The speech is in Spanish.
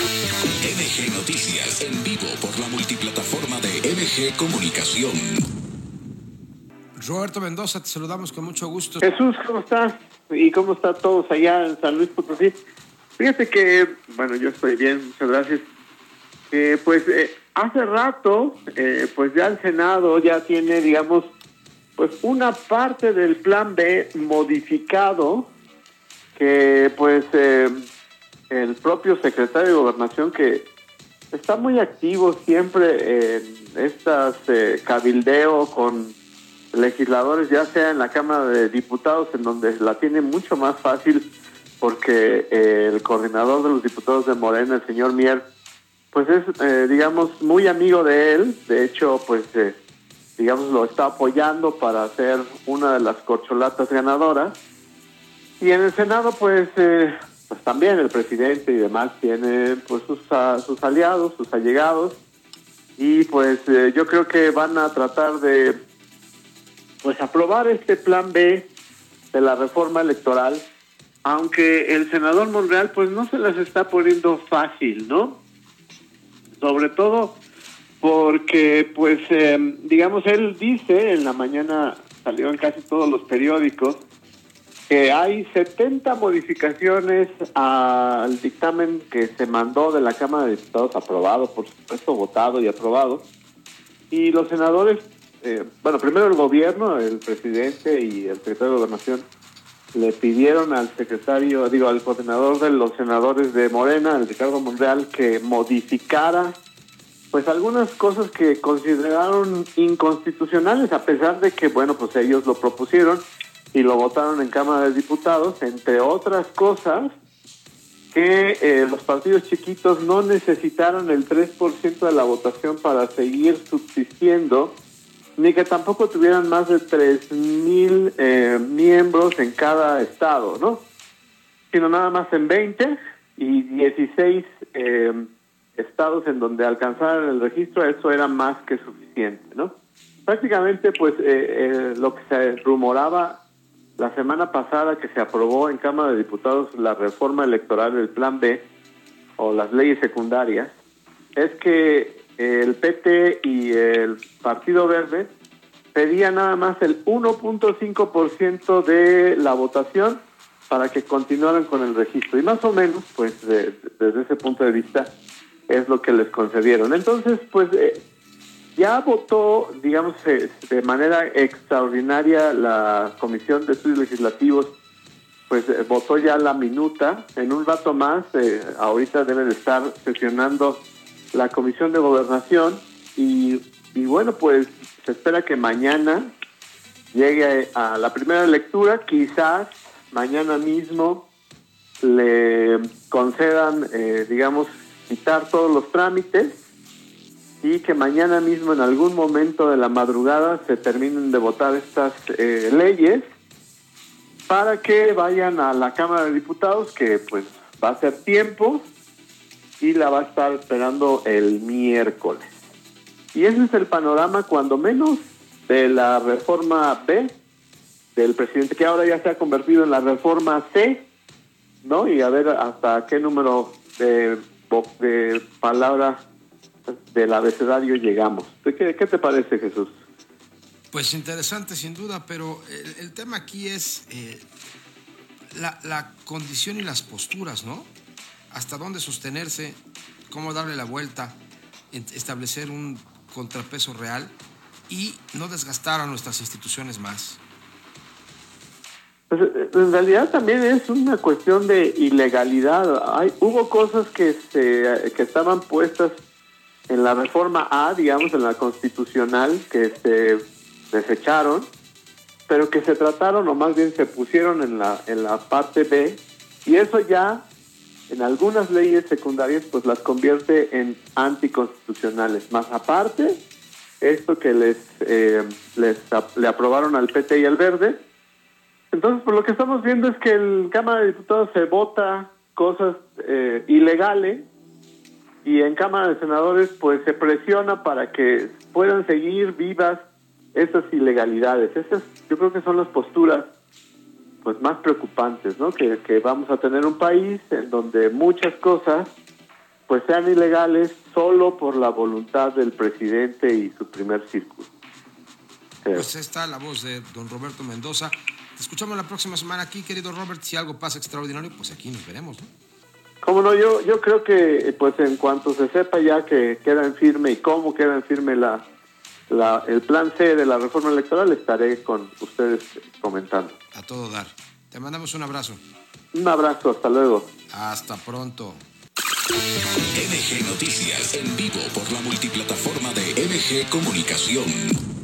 MG Noticias, en vivo por la multiplataforma de MG Comunicación. Roberto Mendoza, te saludamos con mucho gusto. Jesús, ¿cómo estás? ¿Y cómo están todos allá en San Luis Potosí? Fíjate que, bueno, yo estoy bien, muchas gracias. Eh, pues eh, hace rato, eh, pues ya el Senado ya tiene, digamos, pues una parte del plan B modificado que pues eh, el propio secretario de Gobernación que está muy activo siempre en estas eh, cabildeo con legisladores, ya sea en la Cámara de Diputados, en donde la tiene mucho más fácil porque eh, el coordinador de los diputados de Morena, el señor Mier, pues es, eh, digamos, muy amigo de él. De hecho, pues, eh, digamos, lo está apoyando para ser una de las corcholatas ganadoras. Y en el Senado, pues, pues también el presidente y demás tiene, pues, sus, a- sus aliados, sus allegados. Y, pues, eh, yo creo que van a tratar de, pues, aprobar este plan B de la reforma electoral. Aunque el senador Monreal, pues, no se las está poniendo fácil, ¿no? sobre todo porque, pues, eh, digamos, él dice, en la mañana salió en casi todos los periódicos, que hay 70 modificaciones al dictamen que se mandó de la Cámara de Diputados aprobado, por supuesto, votado y aprobado. Y los senadores, eh, bueno, primero el gobierno, el presidente y el secretario de Gobernación, le pidieron al secretario, digo, al coordinador de los senadores de Morena, el Ricardo Monreal, que modificara pues algunas cosas que consideraron inconstitucionales, a pesar de que, bueno, pues ellos lo propusieron y lo votaron en Cámara de Diputados, entre otras cosas, que eh, los partidos chiquitos no necesitaron el 3% de la votación para seguir subsistiendo, ni que tampoco tuvieran más de 3.000 eh, miembros en cada estado, ¿no? Sino nada más en 20 y 16 eh, estados en donde alcanzaran el registro, eso era más que suficiente, ¿no? Prácticamente, pues, eh, eh, lo que se rumoraba la semana pasada que se aprobó en Cámara de Diputados la reforma electoral del Plan B o las leyes secundarias, es que el PT y el Partido Verde pedían nada más el 1.5% de la votación para que continuaran con el registro. Y más o menos, pues de- desde ese punto de vista, es lo que les concedieron. Entonces, pues eh, ya votó, digamos, eh, de manera extraordinaria la Comisión de Estudios Legislativos, pues eh, votó ya la minuta. En un rato más, eh, ahorita debe de estar sesionando la Comisión de Gobernación y, y bueno, pues se espera que mañana llegue a la primera lectura, quizás mañana mismo le concedan, eh, digamos, quitar todos los trámites y que mañana mismo en algún momento de la madrugada se terminen de votar estas eh, leyes para que vayan a la Cámara de Diputados, que pues va a ser tiempo y la va a estar esperando el miércoles. Y ese es el panorama, cuando menos, de la reforma B del presidente, que ahora ya se ha convertido en la reforma C, ¿no? Y a ver hasta qué número de, de palabras del abecedario llegamos. ¿Qué, qué te parece, Jesús? Pues interesante sin duda, pero el, el tema aquí es eh, la, la condición y las posturas, ¿no? Hasta dónde sostenerse, cómo darle la vuelta, establecer un contrapeso real y no desgastar a nuestras instituciones más. Pues, eh, en realidad también es una cuestión de ilegalidad. Hay, hubo cosas que, se, que estaban puestas en la reforma A, digamos, en la constitucional, que se desecharon, pero que se trataron o más bien se pusieron en la, en la parte B, y eso ya en algunas leyes secundarias pues las convierte en anticonstitucionales. Más aparte, esto que les, eh, les le aprobaron al PT y al Verde, entonces, por lo que estamos viendo es que en Cámara de Diputados se vota cosas eh, ilegales y en Cámara de Senadores pues se presiona para que puedan seguir vivas esas ilegalidades. Esas yo creo que son las posturas pues más preocupantes, ¿no? Que, que vamos a tener un país en donde muchas cosas pues sean ilegales solo por la voluntad del presidente y su primer círculo. Pues está la voz de don Roberto Mendoza. Te escuchamos la próxima semana aquí, querido Robert. Si algo pasa extraordinario, pues aquí nos veremos, ¿no? Cómo no, yo, yo creo que pues en cuanto se sepa ya que queda en firme y cómo queda en firme la, la, el plan C de la reforma electoral, estaré con ustedes comentando. A todo dar. Te mandamos un abrazo. Un abrazo, hasta luego. Hasta pronto. MG Noticias en vivo por la multiplataforma de MG Comunicación.